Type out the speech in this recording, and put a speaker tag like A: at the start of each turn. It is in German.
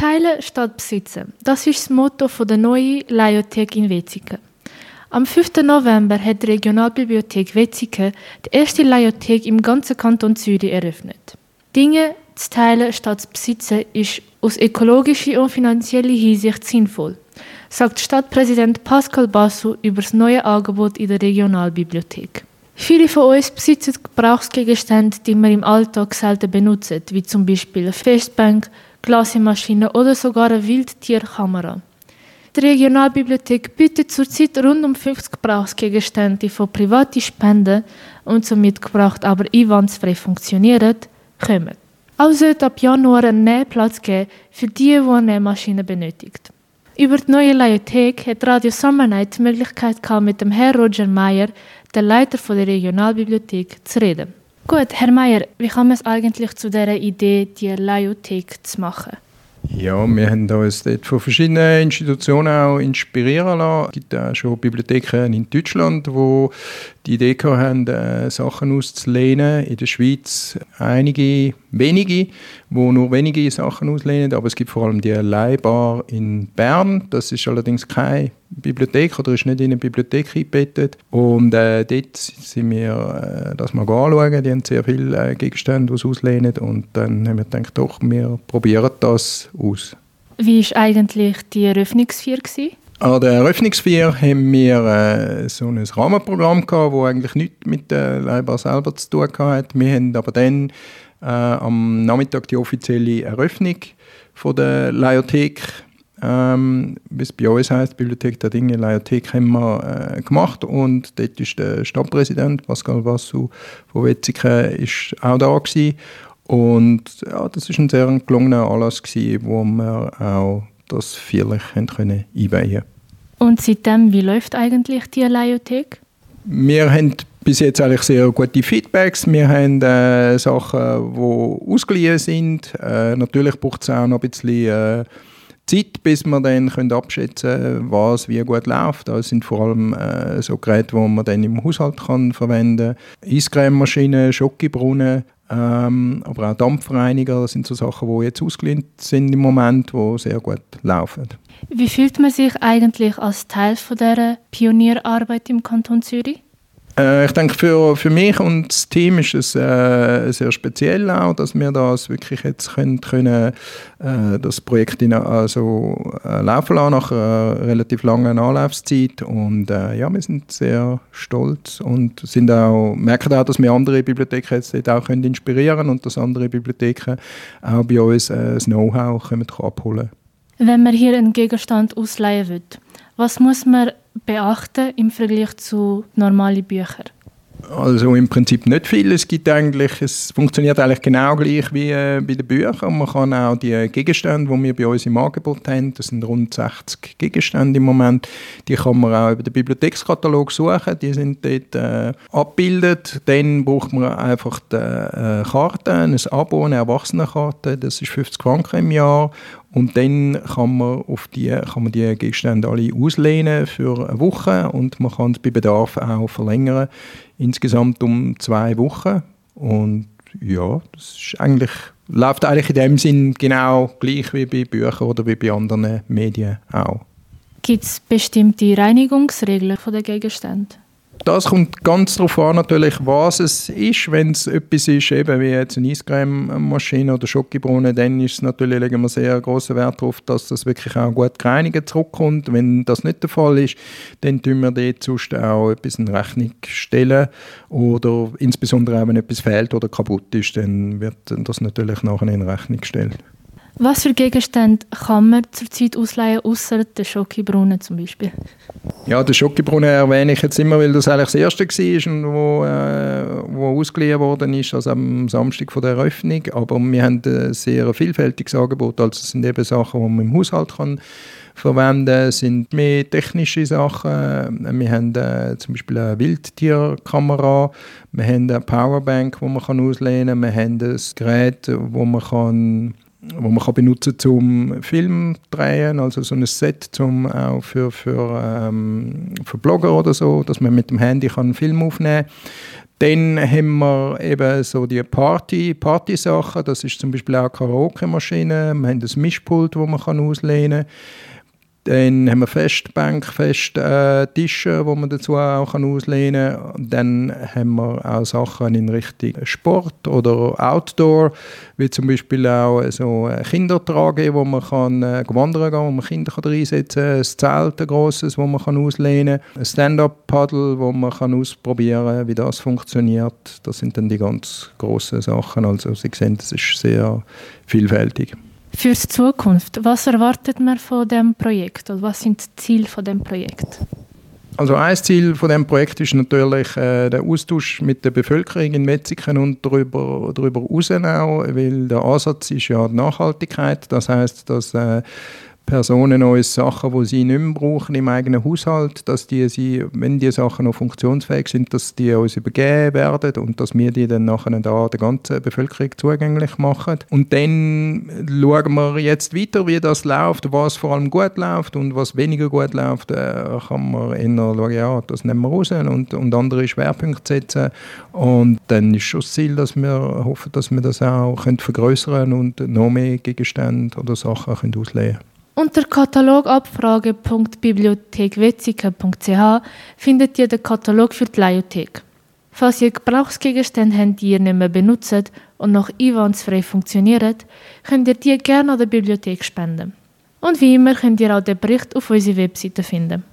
A: Teilen statt besitzen. Das ist das Motto der neuen Leiothek in Wetzikon. Am 5. November hat die Regionalbibliothek Wetzikon die erste Leiothek im ganzen Kanton Zürich eröffnet. Dinge zu teilen statt zu besitzen ist aus ökologischer und finanzieller Hinsicht sinnvoll, sagt Stadtpräsident Pascal Basso über das neue Angebot in der Regionalbibliothek. Viele von uns besitzen Gebrauchsgegenstände, die wir im Alltag selten benutzen, wie zum Beispiel eine Festbank, Glasmaschine oder sogar eine Wildtierkamera. Die Regionalbibliothek bietet zurzeit rund um 50 Gebrauchsgegenstände, die von privaten Spenden und somit gebraucht aber einwandsfrei funktionieren, kommen. Auch sollte ab Januar ein Nähplatz geben für die, die eine Nähmaschine benötigt. Über die neue Leiothek hat Radio Summer Night die Möglichkeit gehabt, mit dem Herrn Roger Meyer, der Leiter der Regionalbibliothek, zu reden. Gut, Herr Meyer, wie kam es eigentlich zu dieser Idee, die Leiothek zu machen?
B: Ja, wir haben uns dort von verschiedenen Institutionen auch inspirieren lassen. Es gibt auch schon Bibliotheken in Deutschland, die die Idee haben, äh, Sachen auszulehnen. In der Schweiz einige wenige, wo nur wenige Sachen auslehnen, aber es gibt vor allem die Leihbar in Bern. Das ist allerdings keine Bibliothek oder ist nicht in eine Bibliothek eingebettet. Und äh, dort sind wir äh, das mal anschauen. Die haben sehr viele äh, Gegenstände, die sie auslehnen. Und dann haben wir gedacht, doch, wir probieren das aus.
A: Wie war eigentlich die Eröffnungsfeier?
B: An der Eröffnungsfeier haben wir äh, so ein Rahmenprogramm das eigentlich nichts mit der Leihbar selber zu tun hatte. Wir haben aber dann äh, am Nachmittag die offizielle Eröffnung von der Leiothek, ähm, wie es bei uns heisst, Bibliothek der Dinge, Leiothek, haben wir äh, gemacht und dort ist der Stadtpräsident Pascal Vassu von Wetzikon ist auch da gewesen. und ja, das ist ein sehr gelungener Anlass gewesen, wo wir auch das feierlich können einweihen
A: Und seitdem, wie läuft eigentlich die Leiothek?
B: Wir haben bis jetzt eigentlich sehr gute Feedbacks. Wir haben äh, Sachen, die ausgeliehen sind. Äh, natürlich braucht es auch noch ein bisschen äh, Zeit, bis wir dann können abschätzen können, was wie gut läuft. Das sind vor allem äh, so Geräte, die man dann im Haushalt kann verwenden kann. Eiscrememaschinen, Schokibrunnen, ähm, aber auch Dampfreiniger, sind so Sachen, die jetzt ausgeliehen sind im Moment, die sehr gut laufen.
A: Wie fühlt man sich eigentlich als Teil von dieser Pionierarbeit im Kanton Zürich?
B: Äh, ich denke, für, für mich und das Team ist es äh, sehr speziell auch, dass wir das wirklich jetzt können, können äh, das Projekt in, also, äh, laufen lassen nach einer relativ langen Anlaufzeit und äh, ja, wir sind sehr stolz und sind auch, merken auch, dass wir andere Bibliotheken jetzt auch können inspirieren und dass andere Bibliotheken auch bei uns äh, das Know-how abholen können.
A: Wenn man hier einen Gegenstand ausleihen will, was muss man beachten im Vergleich zu normalen Büchern?
B: Also im Prinzip nicht viel. Es gibt eigentlich, es funktioniert eigentlich genau gleich wie äh, bei den Büchern. Man kann auch die Gegenstände, die wir bei uns im Angebot haben, das sind rund 60 Gegenstände im Moment, die kann man auch über den Bibliothekskatalog suchen. Die sind dort äh, abgebildet. Dann braucht man einfach die äh, Karte, ein Abo, eine Erwachsenenkarte. Das ist 50 Franken im Jahr und dann kann man, auf die, kann man die Gegenstände alle auslehnen für eine Woche und man kann es bei Bedarf auch verlängern, insgesamt um zwei Wochen. Und ja, das ist eigentlich, läuft eigentlich in dem Sinn genau gleich wie bei Büchern oder wie bei anderen Medien auch.
A: Gibt es bestimmte Reinigungsregeln der Gegenstände?
B: Das kommt ganz darauf an, natürlich, was es ist. Wenn es etwas ist, eben wie jetzt eine Eiscreme-Maschine oder Schokibrunnen, dann ist es natürlich, legen wir sehr großen Wert darauf, dass das wirklich auch gut gereinigt zurückkommt. Wenn das nicht der Fall ist, dann tun wir dort auch etwas in Rechnung stellen. Oder insbesondere auch, wenn etwas fehlt oder kaputt ist, dann wird das natürlich nachher in Rechnung gestellt.
A: Was für Gegenstände kann man zurzeit ausleihen, außer der Schokibrunnen zum Beispiel?
B: Ja, den Schokibrunnen erwähne ich jetzt immer, weil das eigentlich das erste war, und wo, äh, wo ausgeliehen worden ist, also am Samstag von der Eröffnung. Aber wir haben ein sehr vielfältiges Angebot. Also es sind eben Sachen, die man im Haushalt kann verwenden kann, sind mehr technische Sachen. Wir haben äh, zum Beispiel eine Wildtierkamera, wir haben eine Powerbank, die man auslehnen kann, wir haben ein Gerät, wo man kann wo man kann benutzen zum Film drehen, also so ein Set zum auch für, für, ähm, für Blogger oder so, dass man mit dem Handy kann einen Film aufnehmen Dann haben wir eben so die Party, Party-Sachen, das ist zum Beispiel auch Karaoke-Maschine, wir haben das Mischpult, das man auslehnen kann. Dann haben wir Festbank, Festtische, äh, wo man dazu auch auslehnen kann. Dann haben wir auch Sachen in Richtung Sport oder Outdoor, wie zum Beispiel auch so Kindertrage, wo man kann äh, wandern kann, wo man Kinder kann reinsetzen kann, ein Zelt, ein grosses, wo man kann auslehnen kann, ein Stand-Up-Paddle, wo man kann ausprobieren kann, wie das funktioniert. Das sind dann die ganz grossen Sachen. Also Sie sehen, das ist sehr vielfältig.
A: Für die Zukunft, was erwartet man von dem Projekt oder was sind die Ziele von dem Projekt?
B: Also ein Ziel von dem Projekt ist natürlich äh, der Austausch mit der Bevölkerung in Metzigen und darüber, darüber hinaus auch, weil der Ansatz ist ja die Nachhaltigkeit. Das heißt, dass äh, Personen uns Sachen, die sie nicht mehr brauchen im eigenen Haushalt, dass die sie, wenn die Sachen noch funktionsfähig sind, dass die uns übergeben werden und dass wir die dann nachher da der ganzen Bevölkerung zugänglich machen. Und dann schauen wir jetzt weiter, wie das läuft, was vor allem gut läuft und was weniger gut läuft, äh, kann man eher schauen, ja, das nehmen wir raus und, und andere Schwerpunkte setzen. Und dann ist schon das Ziel, dass wir hoffen, dass wir das auch können vergrößern und noch mehr Gegenstände oder Sachen können können.
A: Unter katalogabfrage.bibliothekwetzigen.ch findet ihr den Katalog für die Leiothek. Falls ihr Gebrauchsgegenstände habt, die ihr nicht mehr benutzt und noch einwandsfrei funktionieren, könnt ihr die gerne an der Bibliothek spenden. Und wie immer könnt ihr auch den Bericht auf unserer Webseite finden.